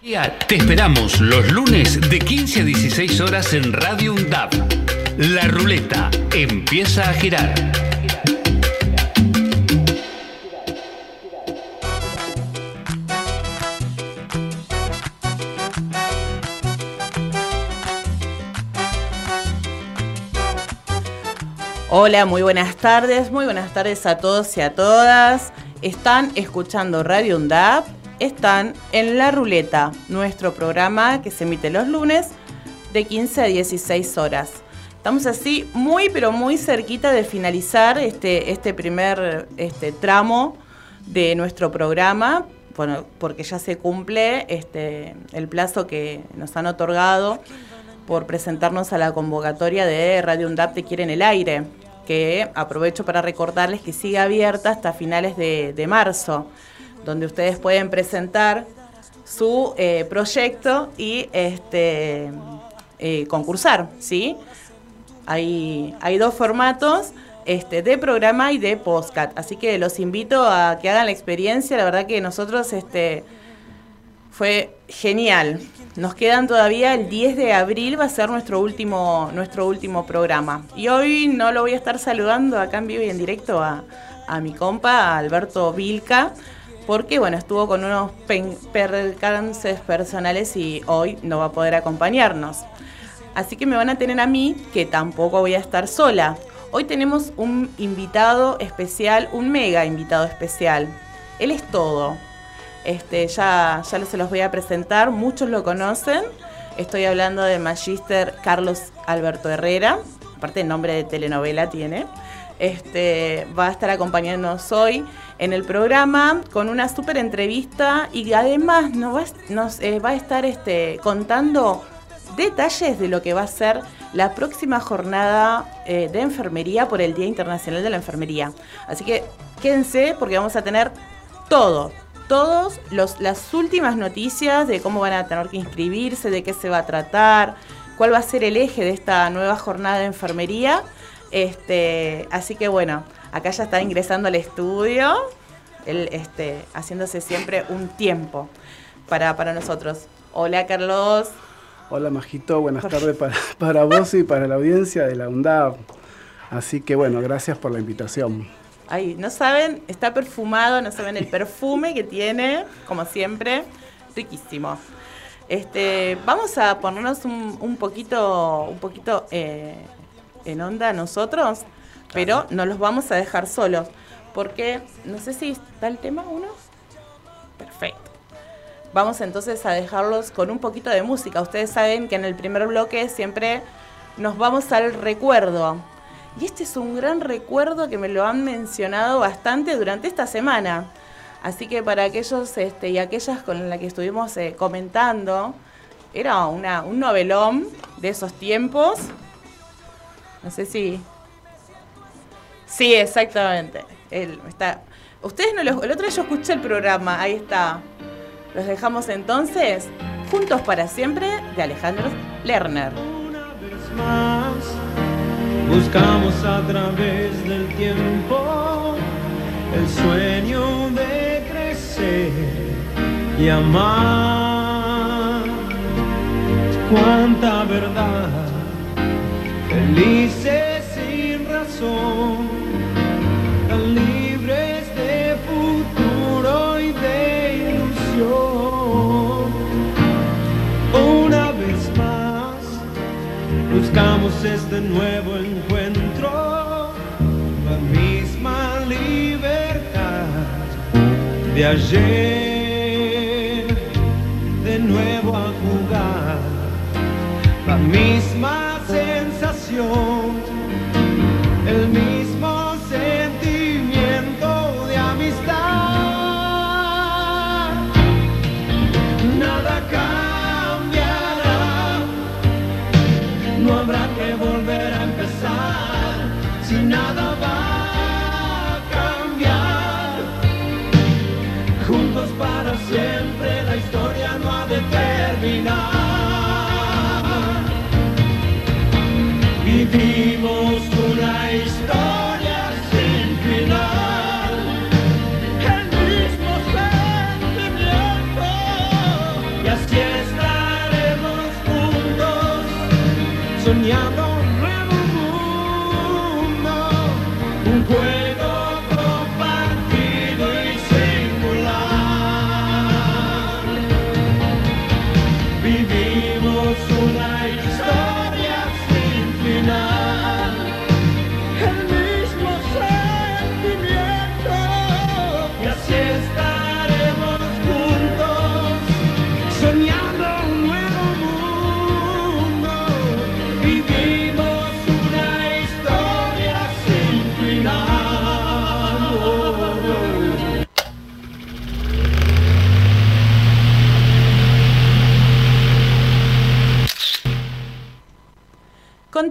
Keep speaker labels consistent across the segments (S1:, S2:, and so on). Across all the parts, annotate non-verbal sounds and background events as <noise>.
S1: Te esperamos los lunes de 15 a 16 horas en Radio UNDAP. La ruleta empieza a girar.
S2: Hola, muy buenas tardes, muy buenas tardes a todos y a todas. Están escuchando Radio UNDAP están en La Ruleta, nuestro programa que se emite los lunes de 15 a 16 horas. Estamos así muy pero muy cerquita de finalizar este, este primer este, tramo de nuestro programa, bueno, porque ya se cumple este, el plazo que nos han otorgado por presentarnos a la convocatoria de Radio UNDAP Te Quiere en el Aire, que aprovecho para recordarles que sigue abierta hasta finales de, de marzo donde ustedes pueden presentar su eh, proyecto y este, eh, concursar, ¿sí? Hay, hay dos formatos este, de programa y de postcat, así que los invito a que hagan la experiencia, la verdad que nosotros este, fue genial. Nos quedan todavía el 10 de abril, va a ser nuestro último, nuestro último programa. Y hoy no lo voy a estar saludando acá en vivo y en directo a, a mi compa, Alberto Vilca, porque bueno, estuvo con unos percances personales y hoy no va a poder acompañarnos. Así que me van a tener a mí, que tampoco voy a estar sola. Hoy tenemos un invitado especial, un mega invitado especial. Él es todo. Este, ya, ya se los voy a presentar, muchos lo conocen. Estoy hablando de Magister Carlos Alberto Herrera, aparte el nombre de telenovela tiene. Este, va a estar acompañándonos hoy en el programa con una súper entrevista y además nos va, eh, a estar este, contando detalles de lo que va a ser la próxima jornada eh, de enfermería por el Día Internacional de la Enfermería. Así que quédense porque vamos a tener todo, todas las últimas noticias de cómo van a tener que inscribirse, de qué se va a tratar, cuál va a ser el eje de esta nueva jornada de enfermería. Este, así que bueno, Acá ya está ingresando al estudio, él este, haciéndose siempre un tiempo para, para nosotros. Hola Carlos.
S3: Hola Majito, buenas tardes para, <laughs> para vos y para la audiencia de la UNDAV. Así que bueno, gracias por la invitación.
S2: Ay, no saben, está perfumado, no saben el <laughs> perfume que tiene, como siempre, riquísimo. Este, vamos a ponernos un, poquito, un poquito eh, en onda nosotros pero no los vamos a dejar solos. Porque, no sé si está el tema uno. Perfecto. Vamos entonces a dejarlos con un poquito de música. Ustedes saben que en el primer bloque siempre nos vamos al recuerdo. Y este es un gran recuerdo que me lo han mencionado bastante durante esta semana. Así que para aquellos este, y aquellas con las que estuvimos eh, comentando, era una, un novelón de esos tiempos. No sé si Sí, exactamente. Él está. Ustedes no los. El otro día yo escuché el programa, ahí está. Los dejamos entonces. Juntos para siempre de Alejandro Lerner.
S4: Una vez más, buscamos a través del tiempo el sueño de crecer y amar. Cuánta verdad, felices sin razón buscamos este nuevo encuentro, la misma libertad de ayer, sognato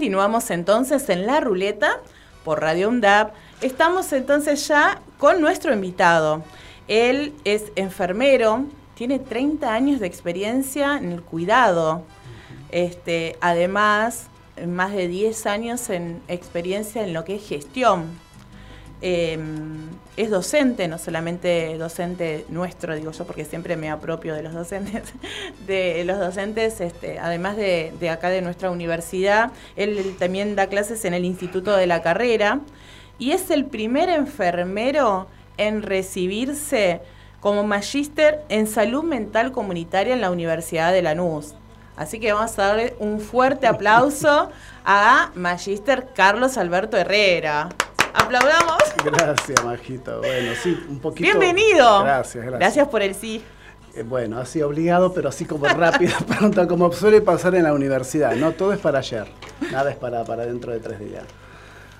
S2: Continuamos entonces en la ruleta por Radio UNDAP. Estamos entonces ya con nuestro invitado. Él es enfermero, tiene 30 años de experiencia en el cuidado. Este, además, más de 10 años en experiencia en lo que es gestión. Eh, es docente, no solamente docente nuestro, digo yo, porque siempre me apropio de los docentes, <laughs> de los docentes, este, además de, de acá de nuestra universidad, él, también da clases en el Instituto de la Carrera y es el primer enfermero en recibirse como magíster en salud mental comunitaria en la Universidad de Lanús. Así que vamos a darle un fuerte aplauso a Magíster Carlos Alberto Herrera. Aplaudamos.
S3: Gracias, Majito. Bueno, sí, un poquito.
S2: Bienvenido.
S3: Gracias, gracias.
S2: Gracias por el sí.
S3: Eh, bueno, así obligado, pero así como rápido, <laughs> pronto, como suele pasar en la universidad. No todo es para ayer, nada es para, para dentro de tres días.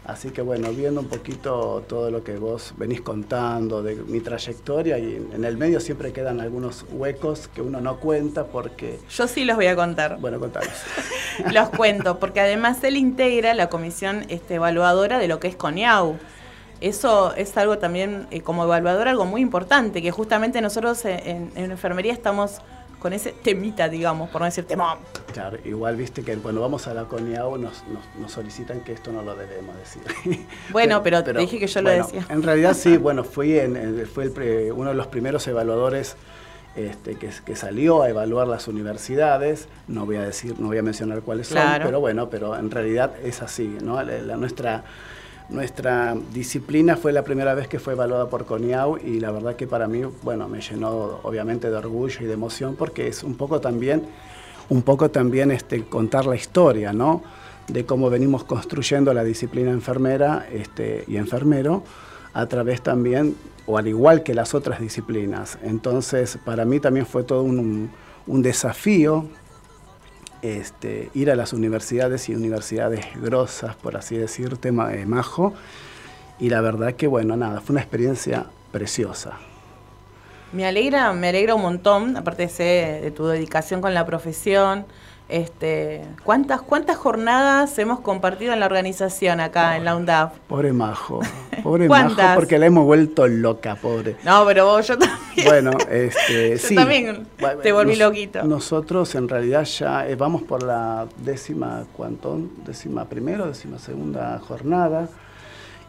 S3: Así que bueno, viendo un poquito todo lo que vos venís contando de mi trayectoria y en el medio siempre quedan algunos huecos que uno no cuenta porque...
S2: Yo sí los voy a contar.
S3: Bueno, contanos. <laughs>
S2: los cuento, porque además él integra la comisión este, evaluadora de lo que es CONIAU. Eso es algo también, eh, como evaluador, algo muy importante, que justamente nosotros en, en enfermería estamos con ese temita, digamos, por no decir temón.
S3: Claro, igual viste que cuando vamos a la CONIAU nos, nos, nos solicitan que esto no lo debemos decir. <laughs>
S2: Bueno, pero, te dije que yo
S3: bueno,
S2: lo decía.
S3: En realidad sí, <laughs> bueno, fui, en, fui el pre- uno de los primeros evaluadores este, que, que salió a evaluar las universidades. No voy a decir, no voy a mencionar cuáles
S2: Claro.
S3: son, pero bueno, pero en realidad es así, ¿no? La, la- nuestra nuestra disciplina fue la primera vez que fue evaluada por CONIAU y la verdad que para mí, bueno, me llenó obviamente de orgullo y de emoción porque es un poco también, un poco también este, contar la historia, ¿no? De cómo venimos construyendo la disciplina enfermera este, y enfermero a través también, o al igual que las otras disciplinas. Entonces, para mí también fue todo un, un desafío este, ir a las universidades y universidades grosas, por así decirte, ma- Majo. Y la verdad que, bueno, nada, fue una experiencia preciosa.
S2: Me alegra, me alegra un montón, aparte de, de tu dedicación con la profesión. Este, ¿cuántas, ¿Cuántas jornadas hemos compartido en la organización acá en la UNDAF?
S3: Pobre Majo, pobre <laughs> Majo, porque la hemos vuelto loca, pobre.
S2: No, pero vos, yo también.
S3: Bueno, <laughs> este,
S2: Yo
S3: sí.
S2: también te volví loquito.
S3: Nosotros en realidad ya eh, vamos por la décima, ¿cuánto? Décima primera, décima segunda jornada.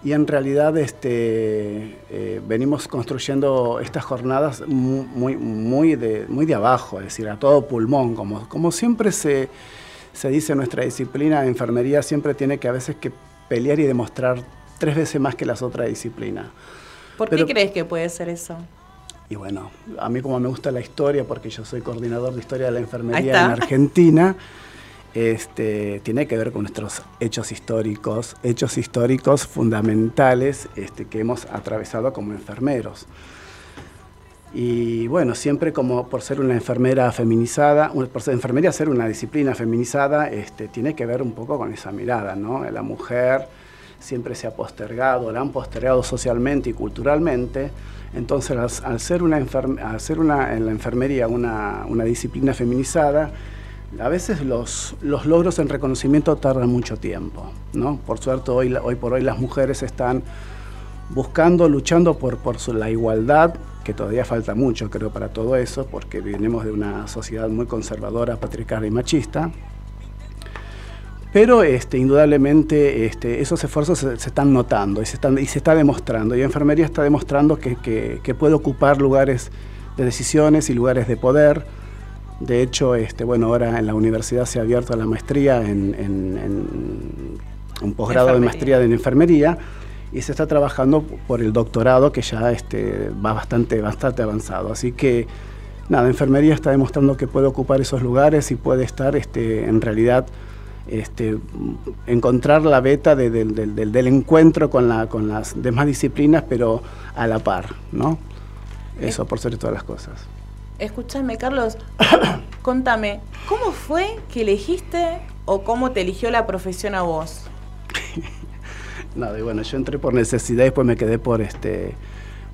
S3: Y en realidad este, eh, venimos construyendo estas jornadas mu- muy, muy, de, muy de abajo, es decir, a todo pulmón. Como, como siempre se, se dice en nuestra disciplina de enfermería, siempre tiene que a veces que pelear y demostrar tres veces más que las otras disciplinas.
S2: ¿Por
S3: pero-
S2: qué crees que puede ser eso?
S3: Y bueno, a mí como me gusta la historia, porque yo soy coordinador de historia de la enfermería en Argentina, <laughs> este, tiene que ver con nuestros hechos históricos, hechos históricos fundamentales este, que hemos atravesado como enfermeros. Y bueno, siempre como por ser una enfermera feminizada, por enfermería ser una disciplina feminizada, este, tiene que ver un poco con esa mirada, ¿no? La mujer siempre se ha postergado, la han postergado socialmente y culturalmente. Entonces, al, ser, una, enferm- al ser una, en la enfermería una disciplina feminizada, a veces los, los logros en reconocimiento tardan mucho tiempo, ¿no? Por suerte, hoy, hoy por hoy las mujeres están buscando, luchando por, por la igualdad, que todavía falta mucho, creo, para todo eso, porque venimos de una sociedad muy conservadora, patriarcal y machista. Pero este, indudablemente este, esos esfuerzos se, se están notando y se, están, y se está demostrando. Y enfermería está demostrando que, que- que puede ocupar lugares de decisiones y lugares de poder De hecho, este, bueno, ahora en la universidad se ha abierto la maestría en, en- en un posgrado de maestría en enfermería y se está trabajando por el doctorado que ya este, va bastante, bastante avanzado. Así que nada, enfermería está demostrando que puede ocupar esos lugares y puede estar este, en realidad este, encontrar la beta de- del- encuentro con, la, con las demás disciplinas, pero a la par, ¿no? Eso por sobre todas las cosas.
S2: Escúchame, Carlos, <coughs> contame, ¿cómo fue que elegiste o cómo te eligió la profesión a vos? <laughs>
S3: Nada, y bueno, yo entré por necesidad y después me quedé por este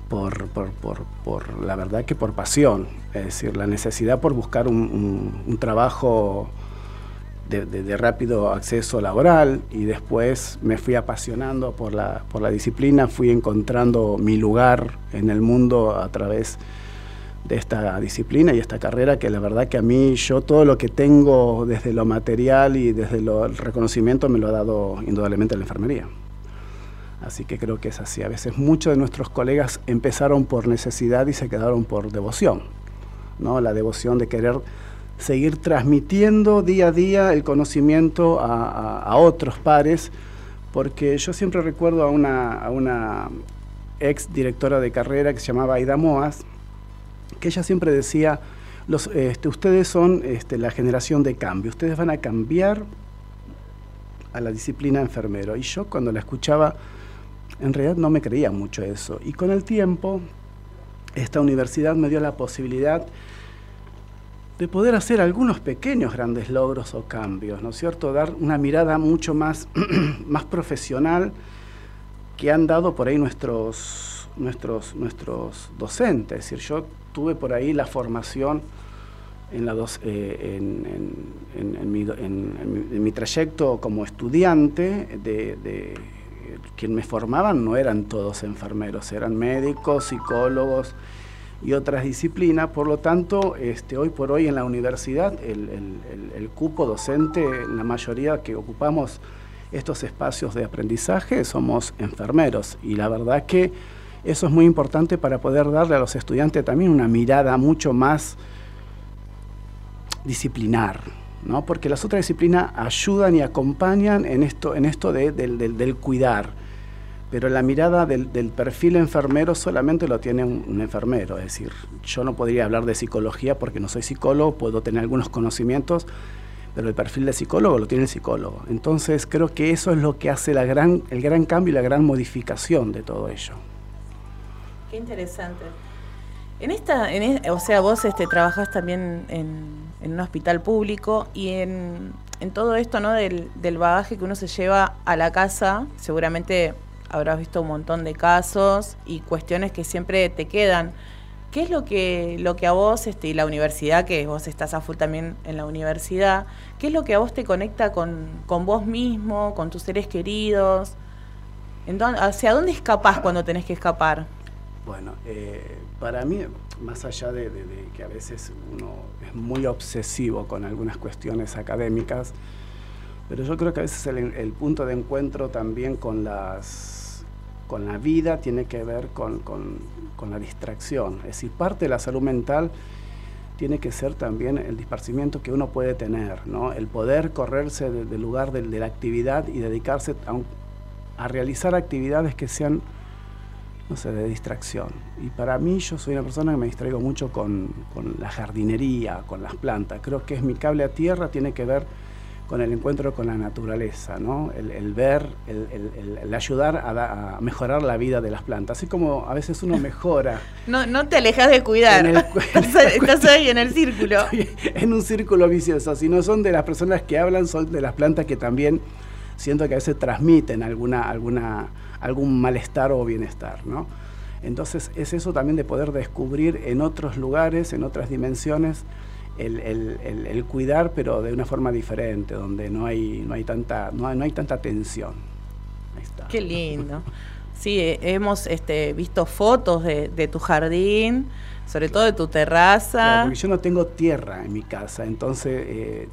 S3: por, por, por, por la verdad que por pasión. Es decir, la necesidad por buscar un, trabajo de rápido acceso laboral y después me fui apasionando por la, por la disciplina, fui encontrando mi lugar en el mundo a través de esta disciplina y esta carrera que la verdad que a mí yo todo lo que tengo desde lo material y desde el reconocimiento me lo ha dado indudablemente la enfermería. Así que creo que es así. A veces muchos de nuestros colegas empezaron por necesidad y se quedaron por devoción. ¿no? La devoción de querer seguir transmitiendo día a día el conocimiento a otros pares, porque yo siempre recuerdo a una, a una ex directora de carrera que se llamaba Aida Moas, ella siempre decía, los, este, ustedes son este, la generación de cambio, ustedes van a cambiar a la disciplina enfermero. Y yo cuando la escuchaba, en realidad no me creía mucho eso. Y con el tiempo, esta universidad me dio la posibilidad de poder hacer algunos pequeños grandes logros o cambios, ¿no es cierto? Dar una mirada mucho más, <clears throat> más profesional que han dado por ahí nuestros, nuestros, nuestros docentes. Es decir, yo tuve por ahí la formación en, la dos- eh, en, en- mi- en mi trayecto como estudiante, de, de- quien me formaban no eran todos enfermeros, eran médicos, psicólogos y otras disciplinas. Por lo tanto, este, hoy por hoy en la universidad el, el- el- el cupo docente, la mayoría que ocupamos estos espacios de aprendizaje somos enfermeros y la verdad que eso es muy importante para poder darle a los estudiantes también una mirada mucho más disciplinar, ¿no? Porque las otras disciplinas ayudan y acompañan en esto, en esto de- del, cuidar. Pero la mirada del, del perfil enfermero solamente lo tiene un, un enfermero. Es decir, yo no podría hablar de psicología porque no soy psicólogo, puedo tener algunos conocimientos, pero el perfil de psicólogo lo tiene el psicólogo. Entonces creo que eso es lo que hace la gran, el gran cambio y la gran modificación de todo ello.
S2: Qué interesante. En esta, en o sea, vos este, trabajás también en, un hospital público y en, todo esto, ¿no? Del, bagaje que uno se lleva a la casa, seguramente habrás visto un montón de casos y cuestiones que siempre te quedan. ¿Qué es lo que, lo que a vos este, y la universidad, que vos estás a full también en la universidad, qué es lo que a vos te conecta con, con vos mismo, con tus seres queridos? ¿En dónde- ¿Hacia dónde escapás cuando tenés que escapar?
S3: Bueno, eh, para mí, más allá de, que a veces uno es muy obsesivo con algunas cuestiones académicas, pero yo creo que a veces el, punto de encuentro también con, las, con la vida tiene que ver con, con- con la distracción. Es decir, parte de la salud mental tiene que ser también el disparcimiento que uno puede tener, ¿no? el poder correrse de- del lugar de, la actividad y dedicarse a, a realizar actividades que sean no sé, de distracción. Y para mí yo soy una persona que me distraigo mucho con, con la jardinería, con las plantas. Creo que es mi cable a tierra, tiene que ver con el encuentro con la naturaleza, ¿no? El, el ver, el, el- el- el ayudar a, da- a mejorar la vida de las plantas. Así como a veces uno mejora <laughs>
S2: No, no te alejas de cuidar.
S3: En <laughs>
S2: estás, estás ahí en el círculo. <laughs>
S3: en un círculo vicioso. Si no son de las personas que hablan, son de las plantas que también siento que a veces transmiten alguna, alguna, algún malestar o bienestar, ¿no? Entonces es eso también de poder descubrir en otros lugares, en otras dimensiones, el, el- el- cuidar, pero de una forma diferente, donde no hay, no hay, tanta, no hay, no hay tanta tensión.
S2: Qué lindo. Sí, eh, hemos este, visto fotos de, de tu jardín, sobre todo de tu terraza.
S3: porque yo no tengo tierra en mi casa, entonces, eh,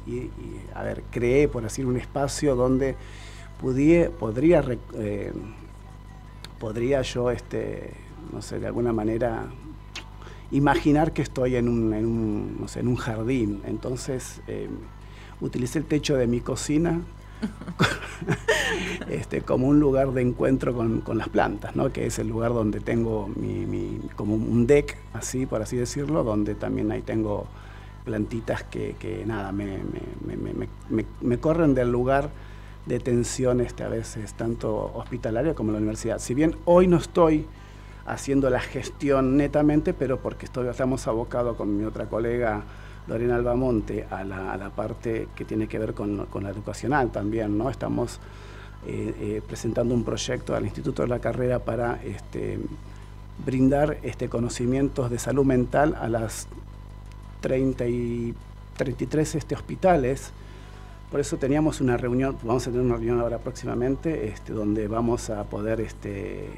S3: a ver, creé, por decir, un espacio donde pudie- podría, eh, podría yo, este, no sé, de alguna manera imaginar que estoy en un, en un, no sé, en un jardín. Entonces eh, utilicé el techo de mi cocina <laughs> este, como un lugar de encuentro con, con, las plantas, ¿no? que es el lugar donde tengo como un deck, así por así decirlo, donde también ahí tengo plantitas que, nada, me, me, me, corren del lugar de tensión este, a veces, tanto hospitalaria como la universidad. Si bien hoy no estoy haciendo la gestión netamente, pero porque estoy, estamos abocados con mi otra colega Lorena Albamonte a la, parte que tiene que ver con, con la educacional también, ¿no? Estamos eh, eh, presentando un proyecto al Instituto de la Carrera para este, brindar este, conocimientos de salud mental a las 30 y 33 este, hospitales. Por eso teníamos una reunión, vamos a tener una reunión ahora próximamente, este, donde vamos a poder, este,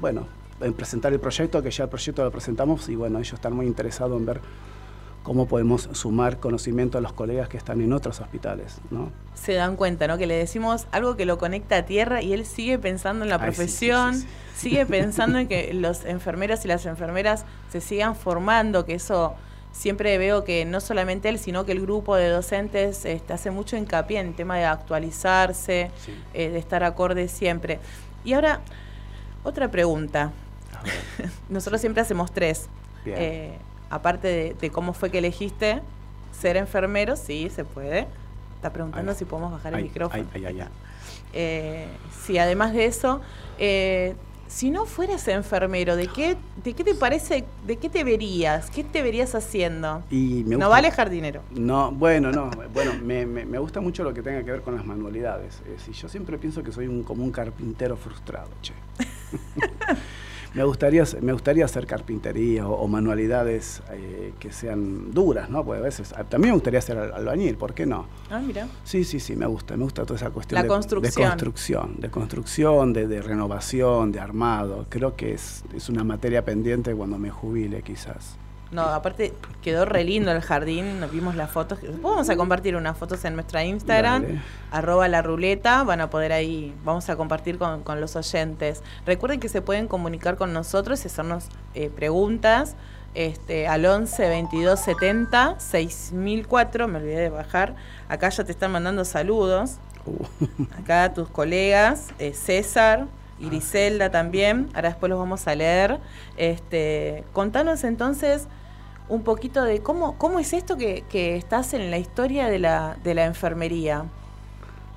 S3: bueno, presentar el proyecto, que ya el proyecto lo presentamos y bueno, ellos están muy interesados en ver cómo podemos sumar conocimiento a los colegas que están en otros hospitales. ¿no?
S2: Se dan cuenta, ¿no? Que le decimos algo que lo conecta a tierra y él sigue pensando en la Ay, profesión, sí, sí, sí, sigue <laughs> pensando en que los enfermeros y las enfermeras se sigan formando, que eso siempre veo que no solamente él, sino que el grupo de docentes este, hace mucho hincapié en el tema de actualizarse, eh, de estar acorde siempre. Y ahora, otra pregunta. <laughs> Nosotros siempre hacemos tres. Eh, aparte de, de, cómo fue que elegiste ser enfermero, sí, se puede. Está preguntando ay, si podemos bajar
S3: ay,
S2: el micrófono.
S3: Ay,
S2: eh, sí, además de eso, eh, si no fueras enfermero, ¿de qué, ¿de qué te parece, de qué te verías? ¿Qué te verías haciendo?
S3: Y me
S2: no vale jardinero.
S3: No, bueno, no, bueno, me, me, me, gusta mucho lo que tenga que ver con las manualidades. Es decir, yo siempre pienso que soy un, como un carpintero frustrado, che. <laughs> me gustaría, me gustaría hacer carpintería o, o manualidades eh, que sean duras, ¿no? Porque a veces, también me gustaría hacer albañil, ¿por qué no?
S2: Ah, mira.
S3: Sí, sí, sí, me gusta, me gusta toda esa cuestión
S2: La
S3: de,
S2: construcción.
S3: de construcción, de construcción, de, de, renovación, de armado. Creo que es, es una materia pendiente cuando me jubile, quizás.
S2: No, aparte quedó re lindo el jardín, nos vimos las fotos. Vamos a compartir unas fotos en nuestra Instagram, Dale. arroba la ruleta, van a poder ahí, vamos a compartir con, con, los oyentes. Recuerden que se pueden comunicar con nosotros y hacernos eh, preguntas este, al 11 22 70 6004, me olvidé de bajar. Acá ya te están mandando saludos. Uh. Acá tus colegas, eh, César, Griselda también, ahora después los vamos a leer. Este, contanos entonces un poquito de cómo, cómo es esto que, estás en la historia de la, de la enfermería.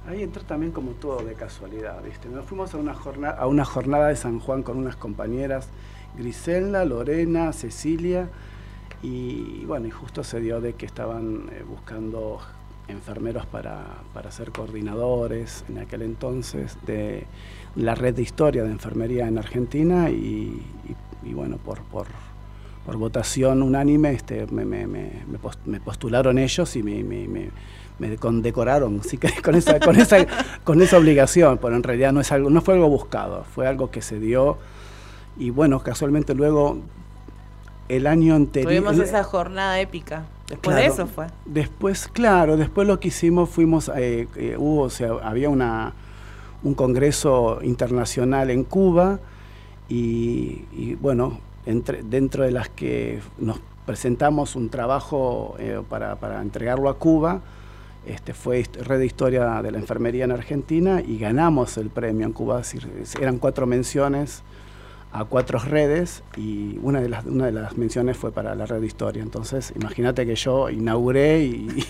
S3: Ahí entró también como todo de casualidad, ¿viste? Nos fuimos a una, jornada, a una jornada de San Juan con unas compañeras, Griselda, Lorena, Cecilia, y bueno, y justo se dio de que estaban eh, buscando enfermeros para, para ser coordinadores en aquel entonces de la red de historia de enfermería en Argentina y, y, y bueno, por, por, por, votación unánime este, me, me, me, me, postularon ellos y me, me condecoraron <laughs> sí, con, esa, con, esa, con esa obligación, pero en realidad no, es algo, no fue algo buscado, fue algo que se dio y bueno, casualmente luego el año anterior...
S2: Tuvimos esa jornada épica. Después claro, de eso fue.
S3: Después, claro, después lo que hicimos fuimos, eh, eh, hubo, o sea, había una, un congreso internacional en Cuba y, y bueno, entre, dentro de las que nos presentamos un trabajo eh, para, para, entregarlo a Cuba, este, fue Red de Historia de la Enfermería en Argentina y ganamos el premio en Cuba, eran cuatro menciones a cuatro redes y una de las una de las menciones fue para la red de historia. Entonces imagínate que yo inauguré y, y,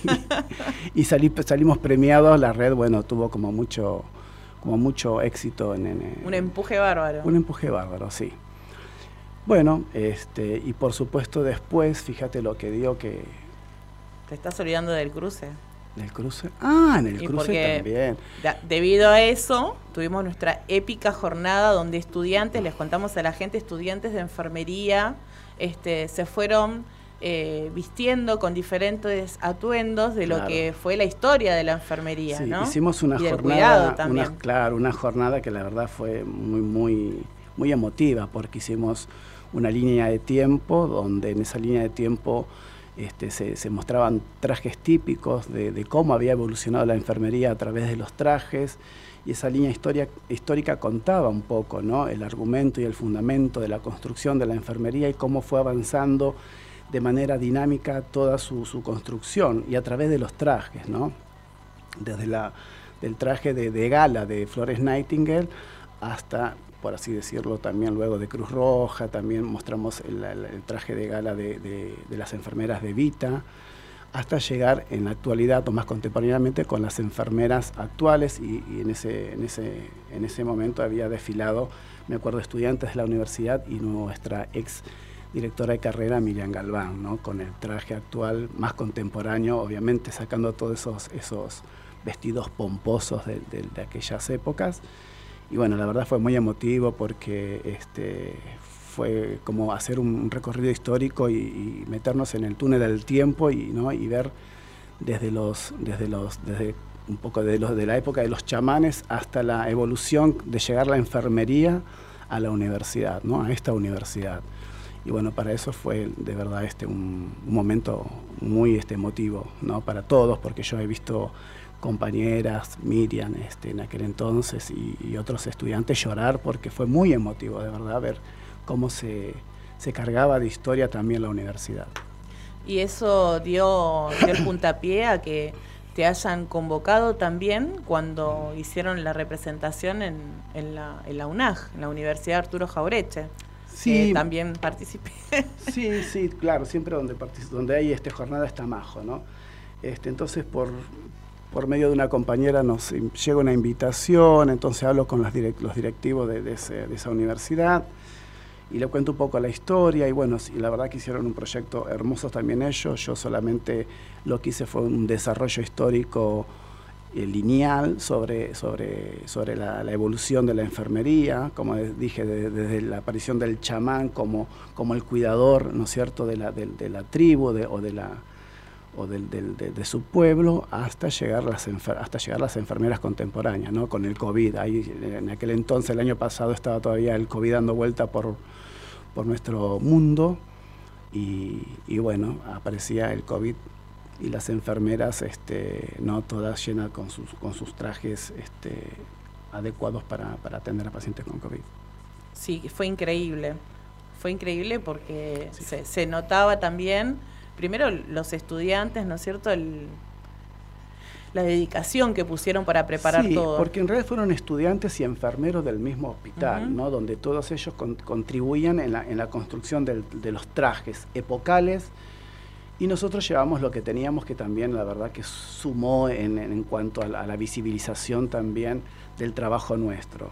S3: <laughs> y salí, salimos premiados. La red bueno tuvo como mucho como mucho éxito en, en,
S2: un empuje bárbaro.
S3: Un empuje bárbaro sí. Bueno este y por supuesto después fíjate lo que dio que
S2: te estás olvidando del cruce
S3: ¿En el cruce? Ah, en el
S2: y
S3: cruce también.
S2: De, debido a eso, tuvimos nuestra épica jornada donde estudiantes, les contamos a la gente, estudiantes de enfermería, este, se fueron eh, vistiendo con diferentes atuendos de claro. lo que fue la historia de la enfermería,
S3: sí,
S2: ¿no?
S3: Hicimos una
S2: y
S3: jornada, una, claro, una jornada que la verdad fue muy, muy, muy emotiva porque hicimos una línea de tiempo donde en esa línea de tiempo Este, se, mostraban trajes típicos de, cómo había evolucionado la enfermería a través de los trajes y esa línea histórica contaba un poco ¿no? el argumento y el fundamento de la construcción de la enfermería y cómo fue avanzando de manera dinámica toda su, construcción y a través de los trajes, ¿no? desde la, el traje de, gala de Flores Nightingale hasta por así decirlo, también luego de Cruz Roja, también mostramos el, traje de gala de, las enfermeras de Vita, hasta llegar en la actualidad o más contemporáneamente con las enfermeras actuales y, en, ese, en, ese, en ese momento había desfilado, me acuerdo, estudiantes de la universidad y nuestra ex directora de carrera Miriam Galván, ¿no? con el traje actual más contemporáneo, obviamente sacando todos esos, esos vestidos pomposos de aquellas épocas y bueno, la verdad fue muy emotivo porque este, fue como hacer un recorrido histórico y, meternos en el túnel del tiempo y, ¿no? y ver desde los, desde los, desde un poco de, los, de la época de los chamanes hasta la evolución de llegar la enfermería a la universidad, ¿no? a esta universidad. Y bueno, para eso fue de verdad este, un, un momento muy este, emotivo ¿no? para todos, porque yo he visto compañeras, Miriam este, en aquel entonces y, otros estudiantes llorar porque fue muy emotivo de verdad ver cómo se, cargaba de historia también la universidad.
S2: Y eso dio, el <coughs> puntapié a que te hayan convocado también cuando hicieron la representación en, la, en la UNAG, en la Universidad Arturo Jaureche. Sí, también participé. <laughs>
S3: Sí, sí, claro, siempre donde, donde hay esta jornada está majo, ¿no? Este, entonces, por, por medio de una compañera nos llega una invitación, entonces hablo con los, directivos de, esa universidad y le cuento un poco la historia y bueno, la verdad que hicieron un proyecto hermoso también ellos, yo solamente lo que hice fue un desarrollo histórico eh, lineal sobre, sobre, sobre la, evolución de la enfermería, como dije, desde la aparición del chamán como, como el cuidador, ¿no cierto?, de la, de, la tribu o de la o del, de, su pueblo hasta llegar, las hasta llegar las enfermeras contemporáneas, ¿no? con el COVID. Ahí, en aquel entonces, el año pasado, estaba todavía el COVID dando vuelta por, por nuestro mundo y, y, bueno, aparecía el COVID y las enfermeras, este, no todas llenas con sus, con sus trajes este, adecuados para, para atender a pacientes con COVID.
S2: Sí, fue increíble. Fue increíble porque se, se notaba también primero los estudiantes, ¿no es cierto? la dedicación que pusieron para preparar
S3: sí,
S2: todo.
S3: Porque en realidad fueron estudiantes y enfermeros del mismo hospital, ¿no? Donde todos ellos contribuían en la, construcción de los trajes epocales. Y nosotros llevamos lo que teníamos, que también la verdad que sumó en, cuanto a la visibilización también del trabajo nuestro.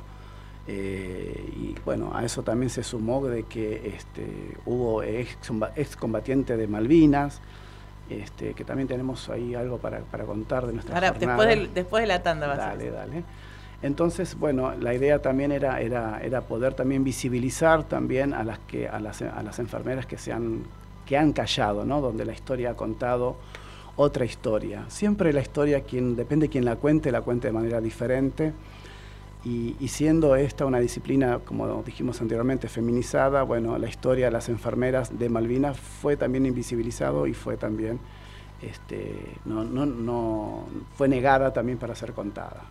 S3: Eh, y bueno, a eso también se sumó de que este, hubo ex, excombatientes de Malvinas, este, que también tenemos ahí algo para, contar de nuestra Ahora,
S2: después, después de la tanda
S3: vas Dale, dale. Entonces, bueno, la idea también era, era, era poder también visibilizar también a las, que, a las, a las enfermeras que, se han, que han callado, ¿no? donde la historia ha contado otra historia. Siempre la historia, quien, depende de quien la cuente, la cuente de manera diferente. Y, siendo esta una disciplina, como dijimos anteriormente, feminizada, bueno, la historia de las enfermeras de Malvinas fue también invisibilizado y fue también, este, no, no, no, fue negada también para ser contada.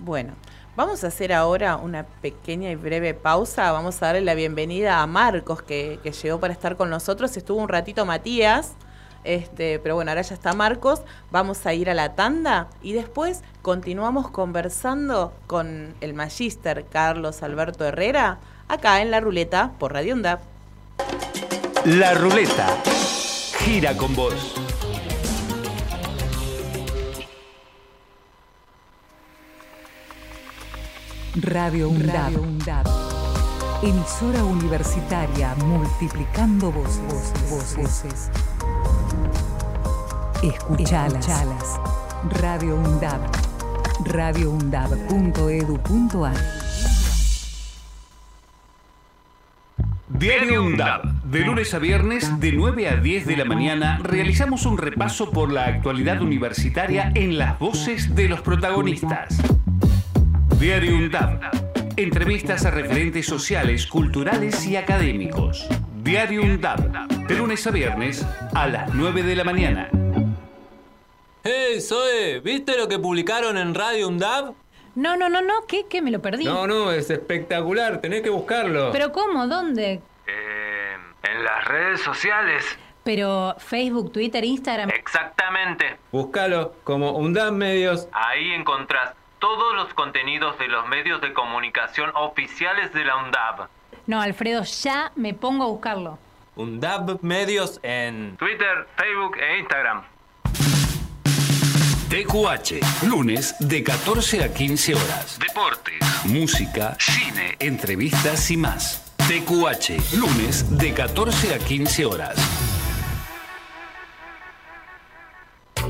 S2: Bueno, vamos a hacer ahora una pequeña y breve pausa. Vamos a darle la bienvenida a Marcos, que, que llegó para estar con nosotros. Estuvo un ratito Matías. Este, pero bueno, ahora ya está Marcos, vamos a ir a la tanda y después continuamos conversando con el magíster Carlos Alberto Herrera, acá en La Ruleta por Radio Onda.
S1: La Ruleta gira con vos.
S5: Radio Radio Emisora universitaria multiplicando voces. voces. voces. Escuchalas. Radio UNDAB. radioundab.edu.ar
S1: Diario UNDAB. De lunes a viernes, de 9 a 10 de la mañana, realizamos un repaso por la actualidad universitaria en las voces de los protagonistas. Diario UNDAB. Entrevistas a referentes sociales, culturales y académicos. Diario UNDAB De lunes a viernes a las 9 de la mañana.
S6: Hey, Zoe, ¿viste lo que publicaron en Radio UNDAB?
S7: No, no, no, no, ¿qué? ¿Qué? Me lo perdí.
S6: No, no, es espectacular, tenés que buscarlo.
S7: ¿Pero cómo? ¿Dónde?
S6: Eh, en las redes sociales.
S7: Pero Facebook, Twitter, Instagram.
S6: Exactamente. Búscalo como UNDAB Medios. Ahí encontrás todos los contenidos de los medios de comunicación oficiales de la UNDAB.
S7: No, Alfredo, ya me pongo a buscarlo.
S6: UNDAB Medios en Twitter, Facebook e Instagram.
S1: TQH, lunes de 14 a 15 horas. Deportes, música, cine, entrevistas y más. TQH, lunes de 14 a 15 horas.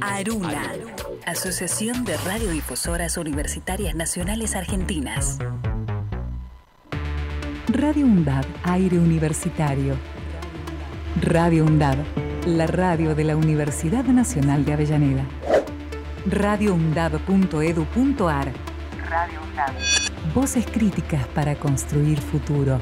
S5: Aruna, Asociación de Radiodifusoras Universitarias Nacionales Argentinas. Radio UNDAB, aire universitario. Radio UNDAB, la radio de la Universidad Nacional de Avellaneda. radioundab.edu.ar Radio UNDAB. Voces críticas para construir futuro.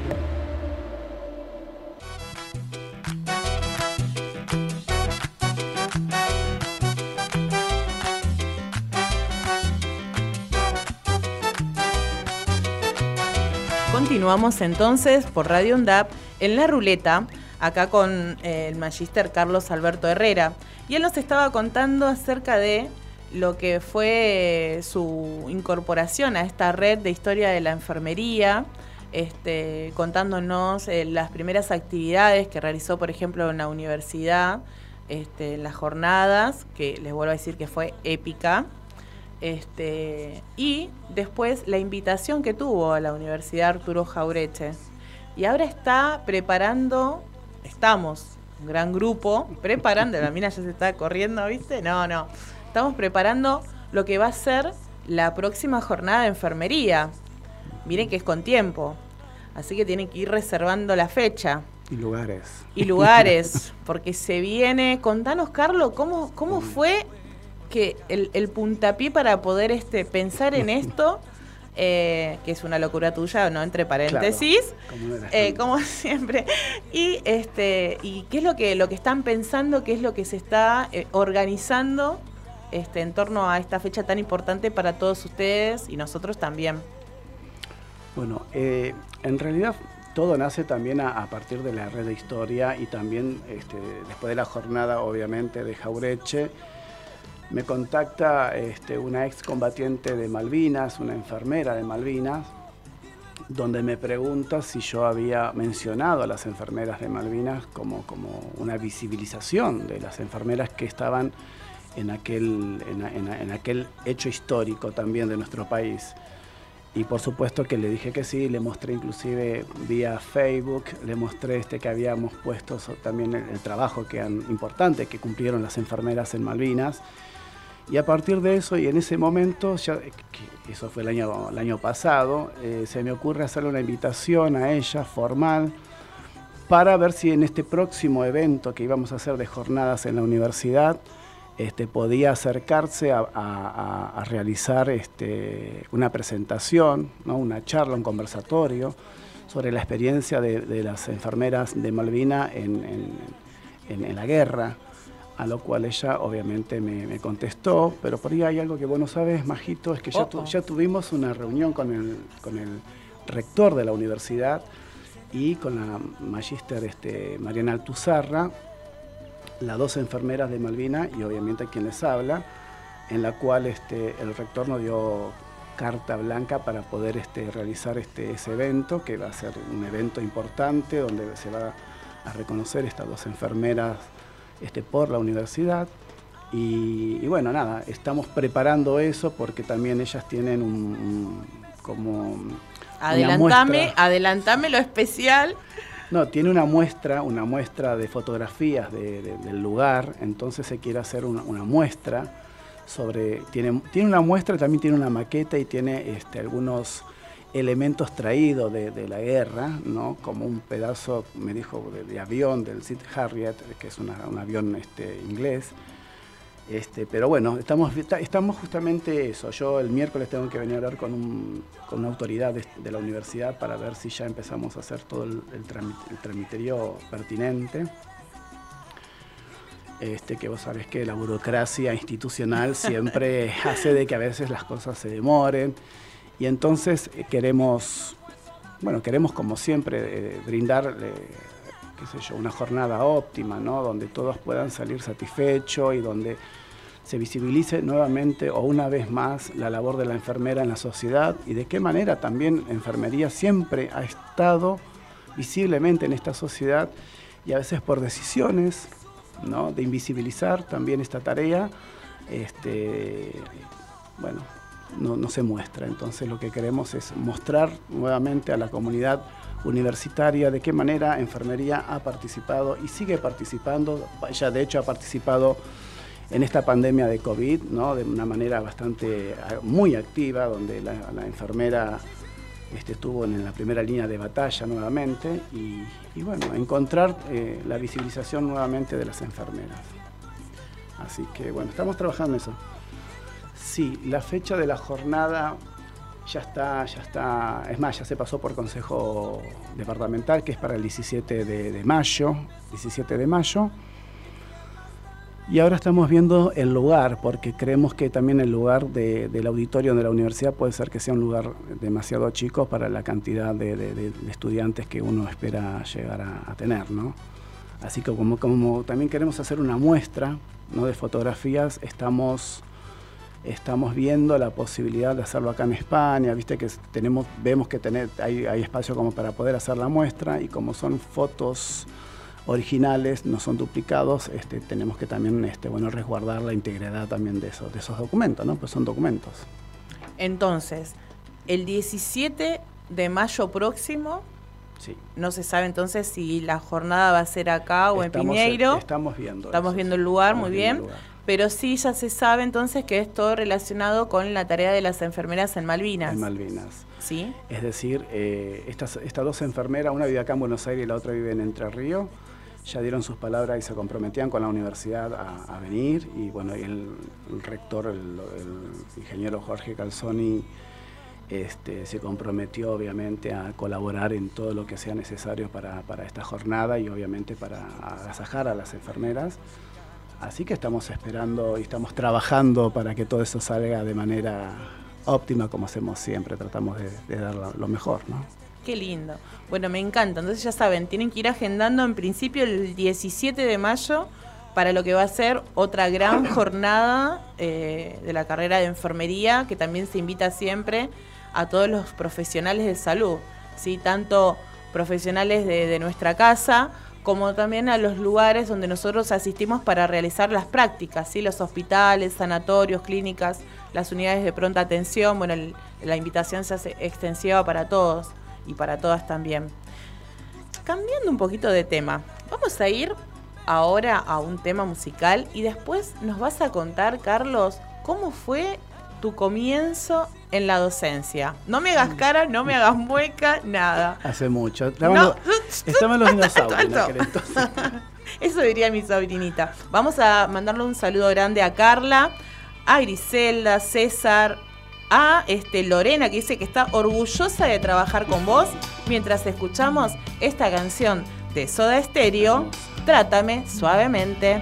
S2: Continuamos entonces por Radio UNDAP en la ruleta, acá con eh, el magíster Carlos Alberto Herrera. Y él nos estaba contando acerca de lo que fue su incorporación a esta red de historia de la enfermería, este, contándonos eh, las primeras actividades que realizó, por ejemplo, en la universidad, este, las jornadas, que les vuelvo a decir que fue épica. Este, y después la invitación que tuvo a la Universidad Arturo Jaureche. Y ahora está preparando, estamos, un gran grupo, preparando, la mina ya se está corriendo, ¿viste? No, no. Estamos preparando lo que va a ser la próxima jornada de enfermería. Miren que es con tiempo. Así que tienen que ir reservando la fecha.
S3: Y lugares.
S2: Y lugares, <laughs> porque se viene. Contanos, Carlos, ¿cómo, cómo fue que el, el puntapié para poder este, pensar en <laughs> esto, eh, que es una locura tuya, ¿no? Entre paréntesis,
S3: como
S2: eh, como <laughs> siempre. Y este, y qué es lo que, lo que están pensando, qué es lo que se está eh, organizando este, en torno a esta fecha tan importante para todos ustedes y nosotros también.
S3: Bueno, eh, en realidad todo nace también a, a partir de la red de historia y también este, después de la jornada, obviamente, de Jaureche. Me contacta este, una ex combatiente de Malvinas, una enfermera de Malvinas, donde me pregunta si yo había mencionado a las enfermeras de Malvinas como, como una visibilización de las enfermeras que estaban en aquel, en, aquel hecho histórico también de nuestro país. Y por supuesto que le dije que sí, le mostré inclusive vía Facebook, le mostré este que habíamos puesto también el, el trabajo que han, importante que cumplieron las enfermeras en Malvinas. Y a partir de eso, y en ese momento, eso fue el año, el año pasado, eh, se me ocurre hacerle una invitación a ella formal para ver si en este próximo evento que íbamos a hacer de jornadas en la universidad, este, podía acercarse a, realizar este, una presentación, ¿no? una charla, un conversatorio sobre la experiencia de, las enfermeras de Malvina en- en la guerra, a lo cual ella obviamente me, me contestó, pero por ahí hay algo que vos no sabes, Majito, es que ya, tu- ya tuvimos una reunión con el, con el rector de la universidad y con la magíster este, Mariana Altuzarra, las dos enfermeras de Malvina y obviamente quien les habla, en la cual este, el rector nos dio carta blanca para poder este, realizar este, ese evento, que va a ser un evento importante donde se va a reconocer estas dos enfermeras este, por la universidad. Y, y bueno, nada, estamos preparando eso porque también ellas tienen un, un- como
S2: Adelantame, adelantame lo especial
S3: No, tiene una muestra, una muestra de fotografías de- de- del lugar, entonces se quiere hacer una, una muestra sobre, tiene, tiene una muestra, también tiene una maqueta y tiene este, algunos elementos traídos de, de la guerra, ¿no? como un pedazo, me dijo, de, de avión del Sid Harriet, que es una- un avión este, inglés. Este, pero bueno, estamos, estamos justamente eso. Yo el miércoles tengo que venir a hablar con, un- con una autoridad de, de la universidad para ver si ya empezamos a hacer todo el, el trámite- el tramiterio pertinente. Este, que vos sabés que la burocracia institucional siempre <laughs> hace de que a veces las cosas se demoren. Y entonces eh, queremos, bueno, queremos como siempre eh, brindar, qué sé yo, una jornada óptima, ¿no? Donde todos puedan salir satisfechos y donde se visibilice nuevamente o una vez más la labor de la enfermera en la sociedad y de qué manera también enfermería siempre ha estado visiblemente en esta sociedad y a veces por decisiones ¿no? de invisibilizar también esta tarea, este, bueno, no, se muestra. Entonces lo que queremos es mostrar nuevamente a la comunidad universitaria de qué manera enfermería ha participado y sigue participando, ya de hecho ha participado en esta pandemia de COVID, ¿no? de una manera bastante, muy activa, donde la, enfermera este, estuvo en la primera línea de batalla nuevamente y, y bueno, encontrar eh, la visibilización nuevamente de las enfermeras. Así que bueno, estamos trabajando en eso. Sí, la fecha de la jornada ya está, ya está, es más, ya se pasó por Consejo Departamental, que es para el 17 de, mayo, 17 de mayo. Y ahora estamos viendo el lugar, porque creemos que también el lugar de- del auditorio de la universidad puede ser que sea un lugar demasiado chico para la cantidad de estudiantes que uno espera llegar a, a tener, ¿no? Así que como, como también queremos hacer una muestra ¿no? de fotografías, estamos, estamos viendo la posibilidad de hacerlo acá en España, viste que tenemos, vemos que tener, hay, hay espacio como para poder hacer la muestra y como son fotos originales, no son duplicados, este, tenemos que también este, bueno, resguardar la integridad también de esos, de esos documentos, ¿no? Pues son documentos.
S2: Entonces, el 17 de mayo próximo,
S3: Sí.
S2: no se sabe entonces si la jornada va a ser acá o
S3: Estamos-
S2: en Piñeiro.
S3: Estamos viendo.
S2: Estamos
S3: eso,
S2: viendo el lugar, muy bien. Pero sí ya se sabe entonces que es todo relacionado con la tarea de las enfermeras en Malvinas.
S3: En Malvinas.
S2: ¿Sí?
S3: Es decir, eh, estas, estas dos enfermeras, una vive acá en Buenos Aires y la otra vive en Entre Ríos, ya dieron sus palabras y se comprometían con la universidad a, a venir. Y bueno, el, el rector, el, el ingeniero Jorge Calzoni, este, se comprometió obviamente a colaborar en todo lo que sea necesario para, para esta jornada y obviamente para agasajar a las enfermeras. Así que estamos esperando y estamos trabajando para que todo eso salga de manera óptima como hacemos siempre, tratamos de, de dar lo- mejor, ¿no?
S2: Qué lindo. Bueno, me encanta. Entonces ya saben, tienen que ir agendando en principio el 17 de mayo para lo que va a ser otra gran <coughs> jornada eh, de la carrera de enfermería, que también se invita siempre a todos los profesionales de salud, ¿sí? tanto profesionales de, de nuestra casa como también a los lugares donde nosotros asistimos para realizar las prácticas, ¿sí? los hospitales, sanatorios, clínicas, las unidades de pronta atención. Bueno, la invitación se hace extensiva para todos y para todas también. Cambiando un poquito de tema, vamos a ir ahora a un tema musical y después nos vas a contar, Carlos, cómo fue tu comienzo en la docencia. No me hagas cara, no me hagas mueca, nada.
S3: Hace mucho. Estaban,
S2: No.
S3: los, estaban los dinosaurios en
S2: Alto.
S3: aquel entonces. <laughs>
S2: Eso diría mi sobrinita. Vamos a mandarle un saludo grande a Carla, a Griselda, César, a este, Lorena, que dice que está orgullosa de trabajar con vos mientras escuchamos esta canción de Soda Stereo, Trátame suavemente.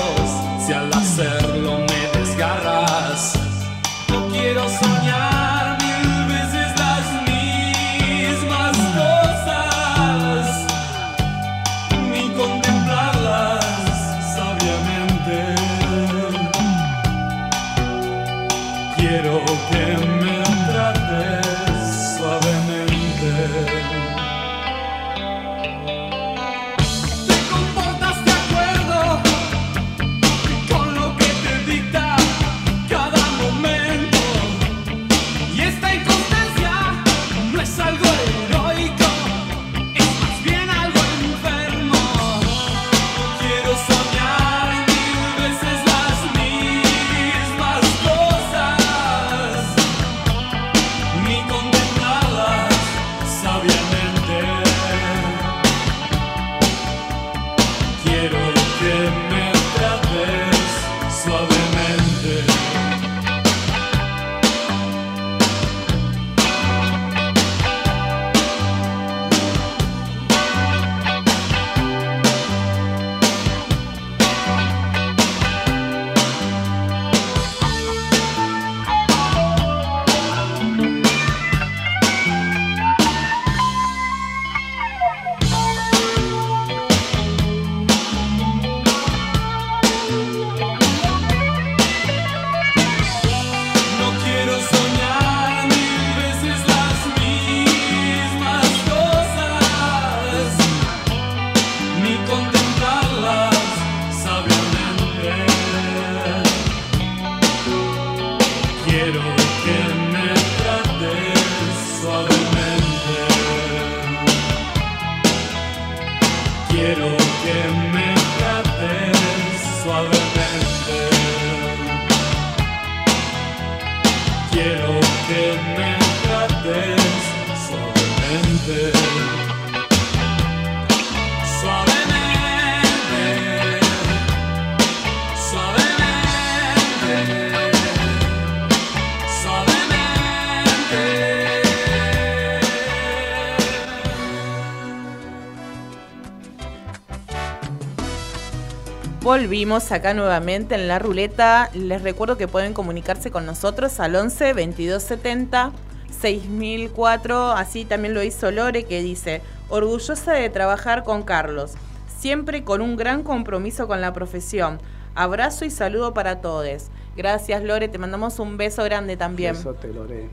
S2: Volvimos acá nuevamente en la ruleta. Les recuerdo que pueden comunicarse con nosotros al 11 22 70 6004. Así también lo hizo Lore que dice, orgullosa de trabajar con Carlos, siempre con un gran compromiso con la profesión. Abrazo y saludo para todos. Gracias Lore, te mandamos un beso grande también.
S3: Eso te lo haré.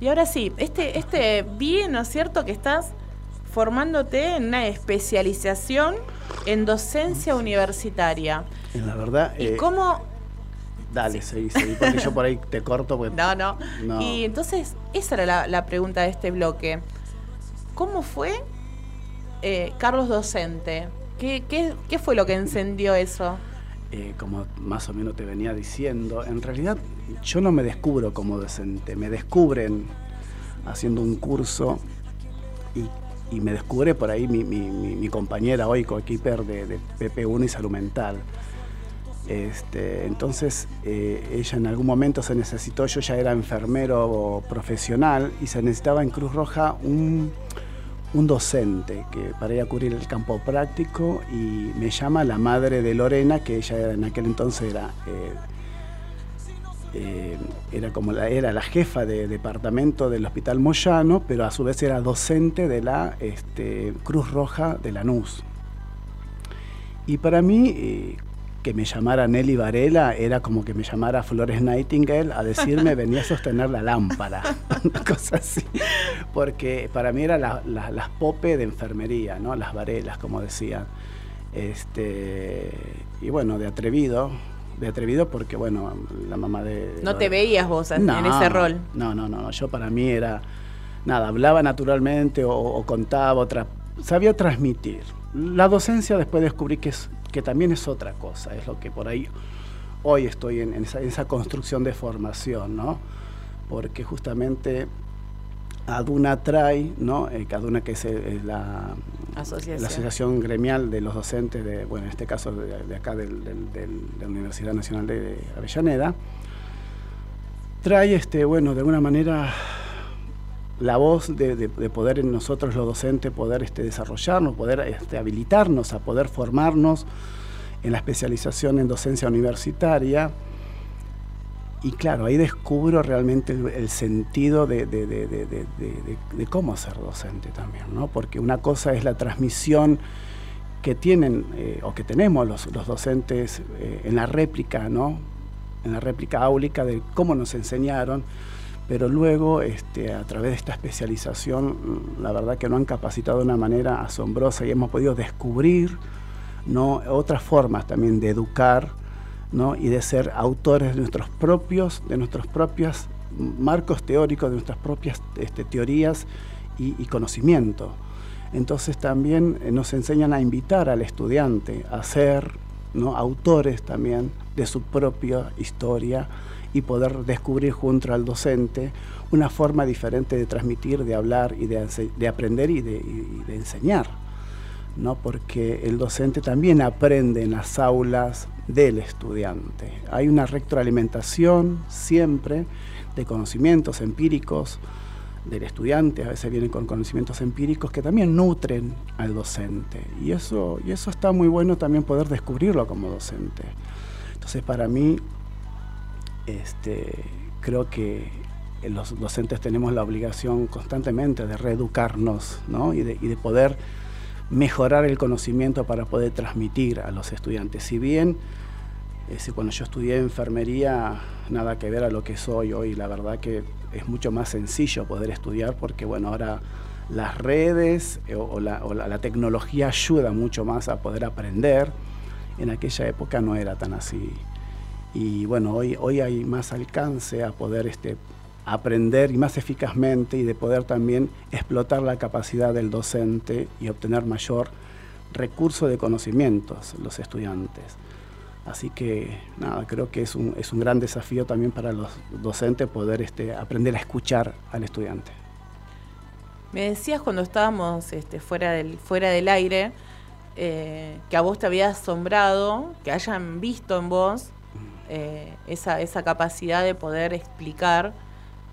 S2: Y ahora sí, este, este bien, ¿no es cierto? Que estás formándote en una especialización en docencia universitaria.
S3: En la verdad,
S2: ¿Y
S3: eh,
S2: cómo?
S3: dale, seguí, seguí, porque yo por ahí <laughs> te corto. Porque,
S2: No, no.
S3: No.
S2: Y entonces, esa era la, la pregunta de este bloque. ¿Cómo fue eh, Carlos docente? ¿Qué, qué, qué fue lo que encendió eso?
S3: eh, como más o menos te venía diciendo, en realidad yo no me descubro como docente, me descubren haciendo un curso y, y me descubre por ahí mi, mi- mi- mi compañera hoy, coequiper de, de PP1 y Salud Mental. Este, entonces eh, ella en algún momento se necesitó, yo ya era enfermero profesional y se necesitaba en Cruz Roja un, un docente que para ir a cubrir el campo práctico y me llama la madre de Lorena, que ella en aquel entonces era, eh, eh, era como la, era la jefa de departamento del Hospital Moyano, pero a su vez era docente de la este, Cruz Roja de Lanús. Y para mí, eh, que me llamara Nelly Varela era como que me llamara Flores Nightingale a decirme <laughs> venía a sostener la lámpara, <laughs> una cosa así. Porque para mí eran la- la- las pope de enfermería, ¿no? las varelas, como decían. Este, y bueno, de atrevido, de atrevido porque, bueno, la mamá de...
S2: No te veías vos en
S3: No,
S2: ese rol.
S3: No, no, no, no, yo para mí era, nada, hablaba naturalmente o, o contaba, otra, sabía transmitir. La docencia después descubrí que, es, que también es otra cosa, es lo que por ahí hoy estoy en, en esa, en esa construcción de formación, ¿no? Porque justamente Aduna trae, ¿no? Eh, Aduna que es, eh, es la, La asociación gremial de los docentes, de, bueno, en este caso de, acá del- de la Universidad Nacional de Avellaneda, trae, este, bueno, de alguna manera la voz de poder en nosotros los docentes poder este, desarrollarnos, poder este, habilitarnos a poder formarnos en la especialización en docencia universitaria. Y claro, ahí descubro realmente el, el sentido de, de- de- de- cómo ser docente también, ¿no? Porque una cosa es la transmisión que tienen eh, o que tenemos los, los docentes eh, en la réplica, ¿no? En la réplica áulica de cómo nos enseñaron, pero luego este, a través de esta especialización, mm, la verdad que nos han capacitado de una manera asombrosa y hemos podido descubrir ¿no? otras formas también de educar ¿no? y de ser autores de nuestros propios, de nuestros propios marcos teóricos, de nuestras propias este, teorías y, y conocimiento. Entonces también eh, nos enseñan a invitar al estudiante a ser ¿no? autores también de su propia historia y poder descubrir junto al docente una forma diferente de transmitir, de hablar y de, de aprender y de, y de enseñar. ¿No? porque el docente también aprende en las aulas del estudiante. Hay una retroalimentación siempre de conocimientos empíricos del estudiante, a veces vienen con conocimientos empíricos que también nutren al docente. Y eso, y eso está muy bueno también poder descubrirlo como docente. Entonces para mí, este, creo que los docentes tenemos la obligación constantemente de reeducarnos ¿no? y, de, y de poder mejorar el conocimiento para poder transmitir a los estudiantes. Si bien eh, si cuando yo estudié enfermería nada que ver a lo que soy hoy, la verdad que es mucho más sencillo poder estudiar porque bueno, ahora las redes eh, o, o la, o la- la tecnología ayuda mucho más a poder aprender. En aquella época no era tan así. Y bueno, hoy, hoy hay más alcance a poder este, aprender y más eficazmente y de poder también explotar la capacidad del docente y obtener mayor recurso de conocimientos los estudiantes. Así que nada, creo que es un, es un gran desafío también para los docentes poder este, aprender a escuchar al estudiante.
S2: Me decías cuando estábamos este, fuera, del, fuera del aire eh, que a vos te había asombrado que hayan visto en vos eh, esa, esa capacidad de poder explicar,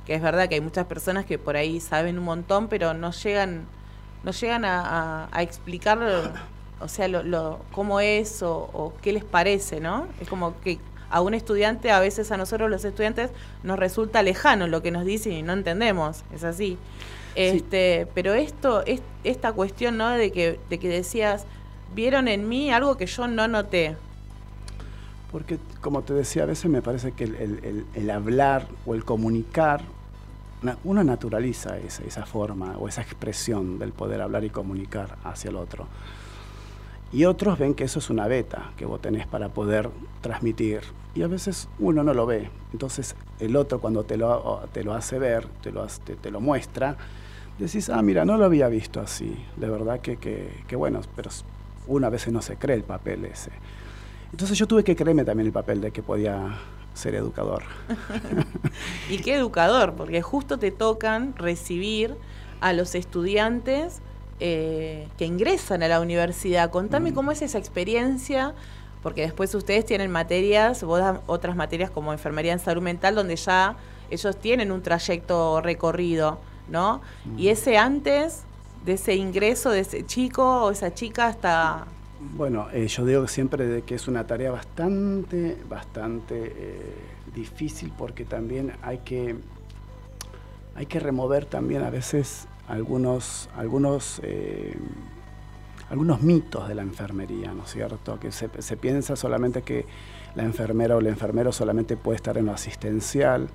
S2: que es verdad que hay muchas personas que por ahí saben un montón, pero no llegan, no llegan a, a- a explicar, o sea, lo, lo- cómo es o, o qué les parece, ¿no? Es como que a un estudiante, a veces a nosotros los estudiantes, nos resulta lejano lo que nos dicen y no entendemos, es así. Este, pero esto, es, esta cuestión, ¿no? De que, de que decías, vieron en mí algo que yo no noté.
S3: Porque, como te decía, a veces me parece que el, el- el- el hablar o el comunicar, uno naturaliza esa, forma o esa expresión del poder hablar y comunicar hacia el otro. Y otros ven que eso es una beta que vos tenés para poder transmitir. Y a veces uno no lo ve. Entonces el otro cuando te lo, te lo hace ver, te lo, te lo muestra, decís, ah, mira, no lo había visto así. De verdad que, que, que bueno, pero uno a veces no se cree el papel ese. Entonces yo tuve que creerme también el papel de que podía ser educador. <laughs>
S2: Y qué educador, porque justo te tocan recibir a los estudiantes eh, que ingresan a la universidad. Contame cómo es esa experiencia, porque después ustedes tienen materias, vos das otras materias como enfermería en salud mental, donde ya ellos tienen un trayecto recorrido, ¿no? Y ese antes de ese ingreso de ese chico o esa chica hasta...
S3: Bueno, eh, yo digo siempre que es una tarea bastante, bastante eh, difícil porque también hay que, hay que remover también a veces algunos, algunos, eh, algunos mitos de la enfermería, ¿no es cierto? Que se, se piensa solamente que la enfermera o el enfermero solamente puede estar en lo asistencial.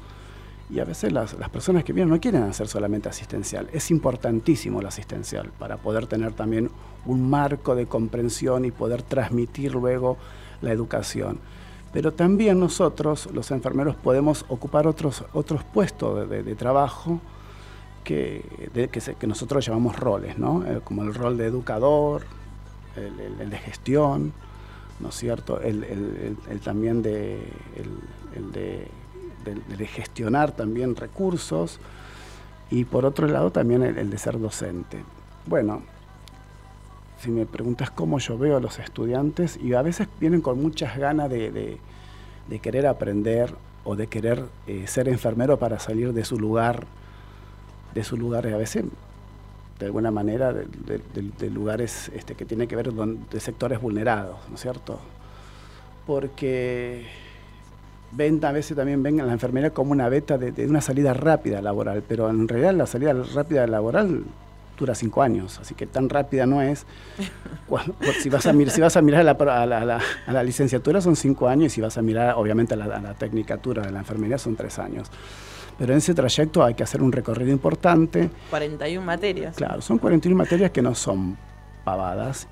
S3: Y a veces las, las personas que vienen no quieren hacer solamente asistencial. Es importantísimo lo asistencial para poder tener también un marco de comprensión y poder transmitir luego la educación. Pero también nosotros, los enfermeros, podemos ocupar otros, otros puestos de, trabajo que, que, que nosotros llamamos roles, ¿no? Eh, como el rol de educador, el, el- el de gestión, ¿no es cierto? El, el- el- el también de, el, el de, gestionar también recursos y por otro lado también el, de ser docente. Bueno, si me preguntas cómo yo veo a los estudiantes, y a veces vienen con muchas ganas de, de- querer aprender o de querer eh, ser enfermero para salir de su lugar, de su lugar, a veces de alguna manera de lugares este, que tienen que ver con de sectores vulnerados, ¿no es cierto? Porque ven, a veces también ven a la enfermería como una beta de, de una salida rápida laboral, pero en realidad la salida rápida laboral dura cinco años, así que tan rápida no es. <laughs> Cuando- por- si, vas a si vas a mirar a la, a la- a la- a la licenciatura son cinco años y si vas a mirar obviamente a la, a la tecnicatura de la enfermería son tres años. Pero en ese trayecto hay que hacer un recorrido importante.
S2: 41 materias.
S3: Claro, son 41 materias que no son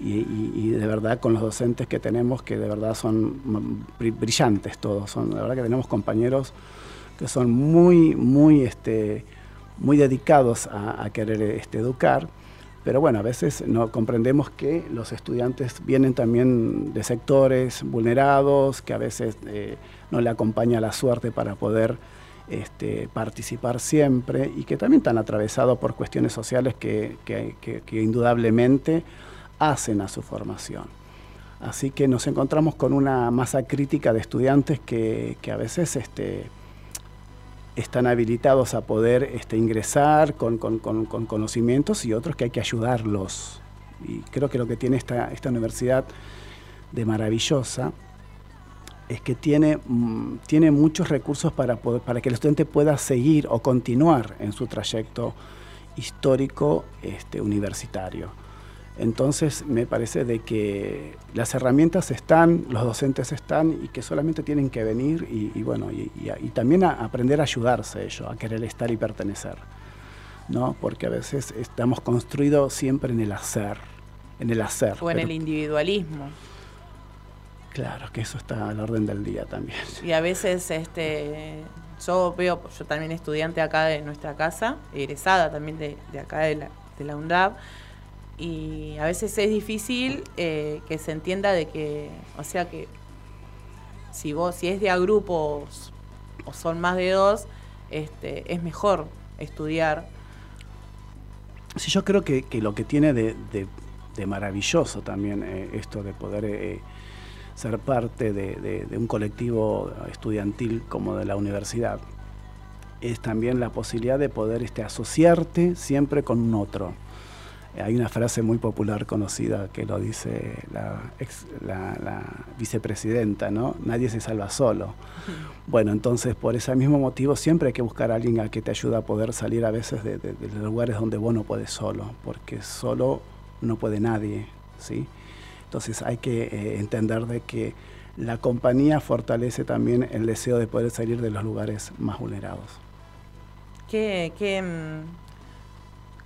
S3: y, de verdad con los docentes que tenemos que de verdad son bri- brillantes todos, son de verdad que tenemos compañeros que son muy muy este muy dedicados a, querer este, educar, pero bueno, a veces no comprendemos que los estudiantes vienen también de sectores vulnerados, que a veces eh, no le acompaña la suerte para poder este, participar siempre y que también están atravesados por cuestiones sociales que- que indudablemente hacen a su formación. Así que nos encontramos con una masa crítica de estudiantes que, que a veces este, están habilitados a poder este, ingresar con, con- con- con conocimientos y otros que hay que ayudarlos. Y creo que lo que tiene esta, esta universidad de maravillosa es que tiene, mm, tiene muchos recursos para, para que el estudiante pueda seguir o continuar en su trayecto histórico este, universitario. Entonces me parece de que las herramientas están, los docentes están y que solamente tienen que venir y, y bueno, y, y a- y también a aprender a ayudarse ellos, a querer estar y pertenecer. ¿no? Porque a veces estamos construidos siempre en el hacer, en el hacer.
S2: O en
S3: pero-
S2: el individualismo.
S3: Claro, que eso está al orden del día también. <laughs>
S2: Y a veces este yo veo, yo también estudiante acá de nuestra casa, egresada también de, de acá de la, de la UNDAB, y a veces es difícil eh, que se entienda de que, o sea que si vos, si es de a grupos o son más de dos, este, es mejor estudiar.
S3: Sí, yo creo que, lo que tiene de, maravilloso también eh, esto de poder eh, ser parte de, de- de un colectivo estudiantil como de la universidad es también la posibilidad de poder este, asociarte siempre con un otro. Hay una frase muy popular conocida que lo dice la, ex- la- la vicepresidenta, ¿no? Nadie se salva solo. Bueno, entonces por ese mismo motivo siempre hay que buscar a alguien a que te ayude a poder salir a veces de, de- de lugares donde vos no puedes solo, porque solo no puede nadie, ¿sí? Entonces hay que eh, entender de que la compañía fortalece también el deseo de poder salir de los lugares más vulnerados.
S2: ¿Qué, qué, mm,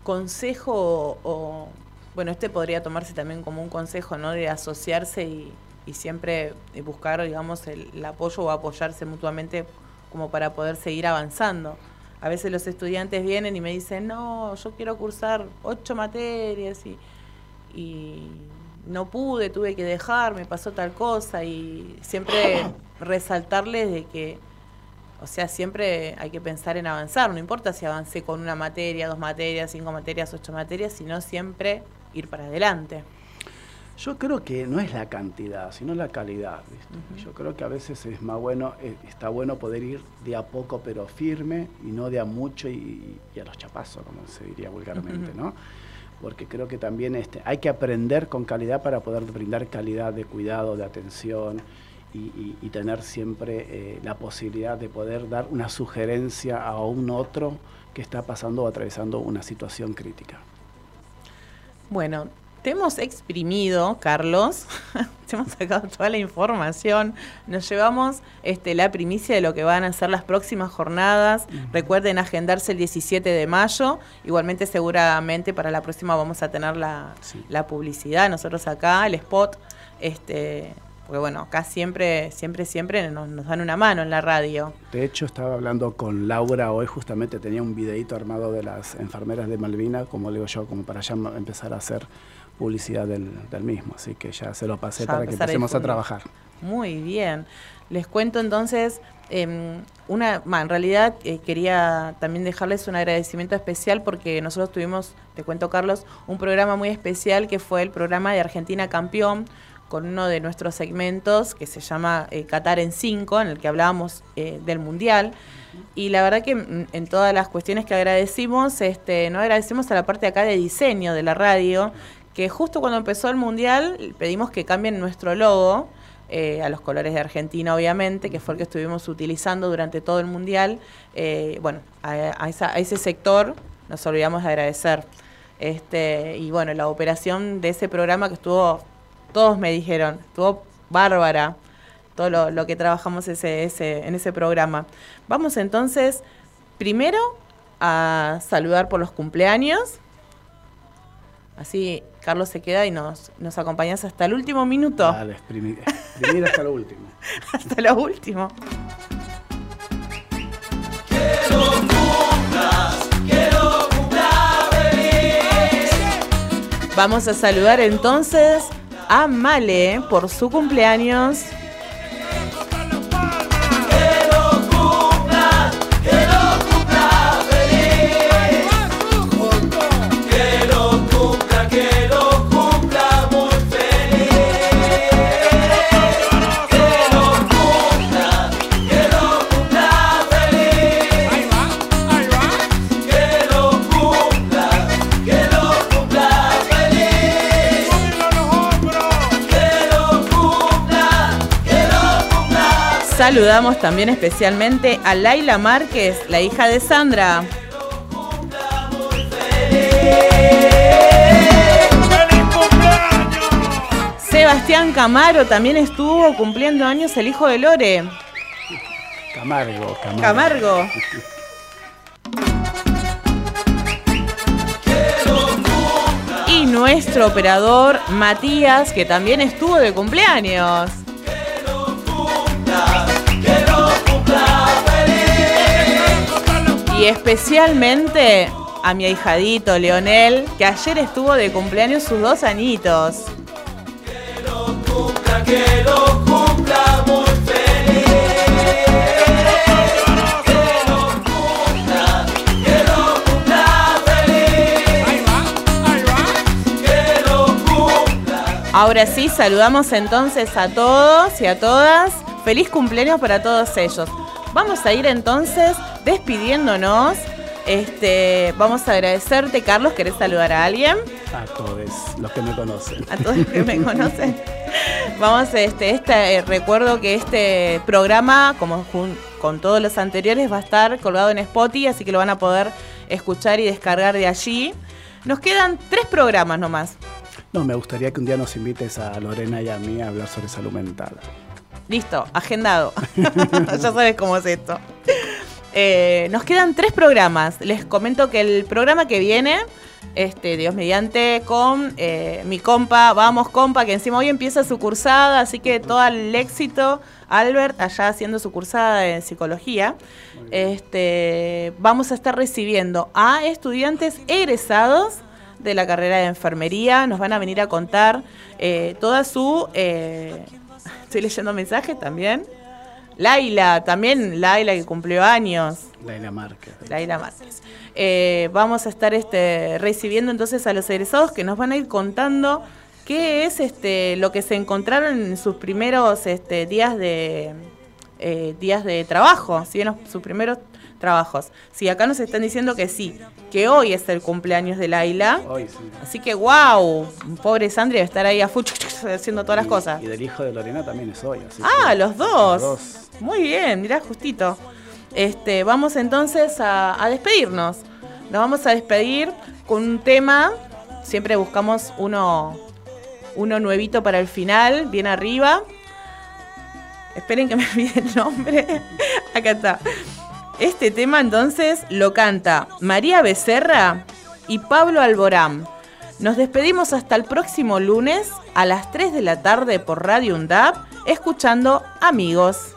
S2: consejo o, bueno, este podría tomarse también como un consejo, ¿no? De asociarse y, siempre eh, buscar, digamos, el, el apoyo o apoyarse mutuamente como para poder seguir avanzando. A veces los estudiantes vienen y me dicen, no, yo quiero cursar ocho materias y, y no pude, tuve que dejar, me pasó tal cosa y siempre resaltarles de que o sea, siempre hay que pensar en avanzar, no importa si avancé con una materia, dos materias, cinco materias, ocho materias, sino siempre ir para adelante.
S3: Yo creo que no es la cantidad, sino la calidad. ¿viste? Yo creo que a veces es más bueno, eh, está bueno poder ir de a poco pero firme y no de a mucho y, y a los chapazos, como se diría vulgarmente. ¿no? Porque creo que también este, hay que aprender con calidad para poder brindar calidad de cuidado, de atención y, y- y tener siempre eh, la posibilidad de poder dar una sugerencia a un otro que está pasando o atravesando una situación crítica.
S2: Bueno, te hemos exprimido, Carlos, <laughs> te hemos sacado toda la información, nos llevamos este, la primicia de lo que van a ser las próximas jornadas. Recuerden agendarse el 17 de mayo, igualmente seguramente para la próxima vamos a tener la, la publicidad, nosotros acá, el spot, este, porque bueno, acá siempre, siempre, siempre nos, nos dan una mano en la radio.
S3: De hecho, estaba hablando con Laura hoy, justamente tenía un videito armado de las enfermeras de Malvina, como le digo yo, como para ya empezar a hacer publicidad del, del mismo. Así que ya se lo pasé
S2: Ya
S3: para que empecemos a trabajar.
S2: Muy bien. Les cuento entonces, em, una, en realidad eh, quería también dejarles un agradecimiento especial porque nosotros tuvimos, te cuento Carlos, un programa muy especial que fue el programa de Argentina Campeón con uno de nuestros segmentos que se llama eh, Qatar en 5, en el que hablábamos eh, del Mundial. Y la verdad que mm, en todas las cuestiones que agradecimos, este, no agradecemos a la parte acá de diseño de la radio, que justo cuando empezó el Mundial pedimos que cambien nuestro logo, eh, a los colores de Argentina, obviamente, que fue el que estuvimos utilizando durante todo el Mundial. Bueno, a, a esa- a ese sector nos olvidamos de agradecer. Este, y bueno, la operación de ese programa que estuvo, todos me dijeron, estuvo bárbara, todo lo, lo que trabajamos ese, ese, en ese programa. Vamos entonces, primero, a saludar por los cumpleaños. Así Carlos se queda y nos, nos acompañas hasta el último minuto.
S3: Dale, exprimir, exprimir hasta lo último. <laughs>
S2: hasta lo último. Vamos a saludar entonces a Male por su cumpleaños. Saludamos también especialmente a Laila Márquez, la hija de Sandra. Sebastián Camaro también estuvo cumpliendo años el hijo de Lore.
S3: Camargo, Camargo.
S2: Camargo. Y nuestro operador Matías, que también estuvo de cumpleaños. Y especialmente a mi ahijadito Leonel, que ayer estuvo de cumpleaños sus dos añitos.
S4: que lo cumpla muy feliz. Que lo cumpla, que lo cumpla feliz. Ahí va. Que lo cumpla.
S2: Ahora sí, saludamos entonces a todos y a todas. Feliz cumpleaños para todos ellos. Vamos a ir entonces despidiéndonos. Este, vamos a agradecerte, Carlos. ¿Querés saludar a alguien?
S3: A todos los que me conocen.
S2: A todos los que me <laughs> conocen. Vamos, este, este eh, recuerdo que este programa, como con todos los anteriores, va a estar colgado en Spotify, así que lo van a poder escuchar y descargar de allí. Nos quedan tres programas nomás.
S3: No, me gustaría que un día nos invites a Lorena y a mí a hablar sobre salud mental.
S2: Listo, agendado. <laughs> ya sabes cómo es esto. Eh, nos quedan tres programas. Les comento que el programa que viene, este, Dios mediante, con eh, mi compa, vamos compa, que encima hoy empieza su cursada, así que todo el éxito, Albert, allá haciendo su cursada de psicología. Este, vamos a estar recibiendo a estudiantes egresados de la carrera de enfermería. Nos van a venir a contar eh, toda su... eh, <laughs> estoy leyendo mensajes también. Laila, también Laila que cumplió años.
S3: Laila Márquez.
S2: Laila Márquez. Eh, vamos a estar este, recibiendo entonces a los egresados que nos van a ir contando qué es este, lo que se encontraron en sus primeros este, días de eh, días de trabajo, ¿sí? en sus primeros trabajos. Sí, acá nos están diciendo que sí, que hoy es el cumpleaños de Laila.
S3: Hoy sí.
S2: Así que wow, pobre Sandri debe estar ahí a <laughs> haciendo todas las cosas.
S3: Y del hijo de Lorena también es hoy. así
S2: Ah,
S3: que-
S2: los dos.
S3: Los dos.
S2: Muy bien, mirá, justito. Este, vamos entonces a, despedirnos. Nos vamos a despedir con un tema. Siempre buscamos uno, uno nuevito para el final, bien arriba. Esperen que me <laughs> olvide el nombre. <laughs> Acá está. Este tema entonces lo canta María Becerra y Pablo Alborán. Nos despedimos hasta el próximo lunes a las 3 de la tarde por Radio UNDAP, escuchando Amigos.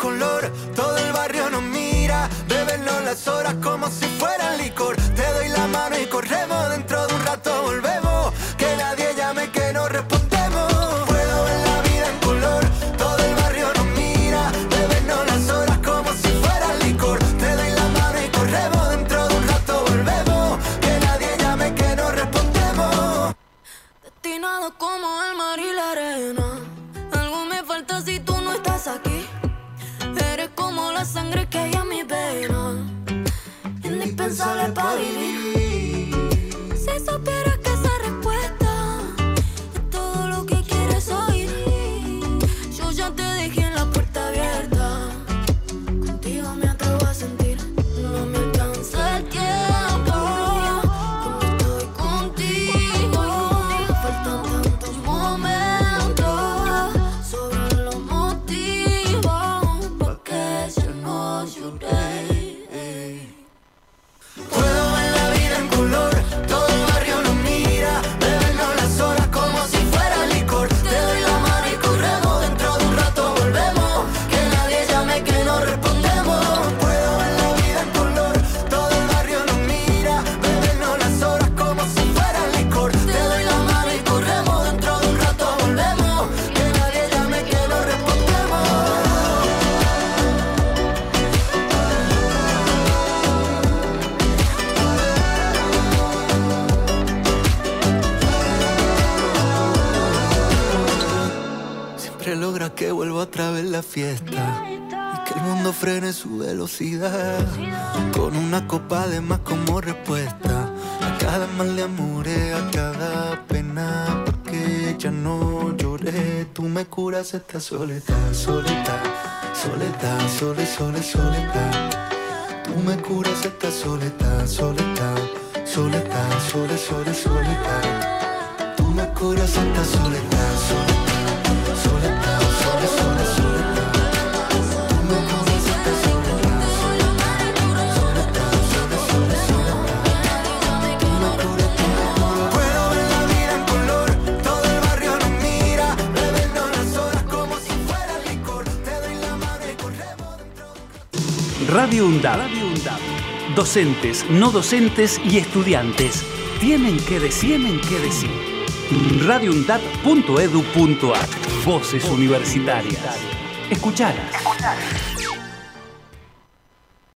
S8: Color, todo el barrio nos mira, bebernos las horas como si fueran licor. Te doy la mano y corremos, con una copa de más como respuesta. A cada mal de amores, a cada pena, porque ya no lloré. Tú me curas esta soledad, soledad, soledad, sole, sole, soledad. Tú me curas esta soledad, soledad, soledad, sole, sole, soledad. Tú me curas esta soledad, soledad,
S1: Radio UNDAB. Docentes, no docentes y estudiantes tienen que decir, tienen que decir. radioundab.edu.ar Voces universitarias. Escuchalas.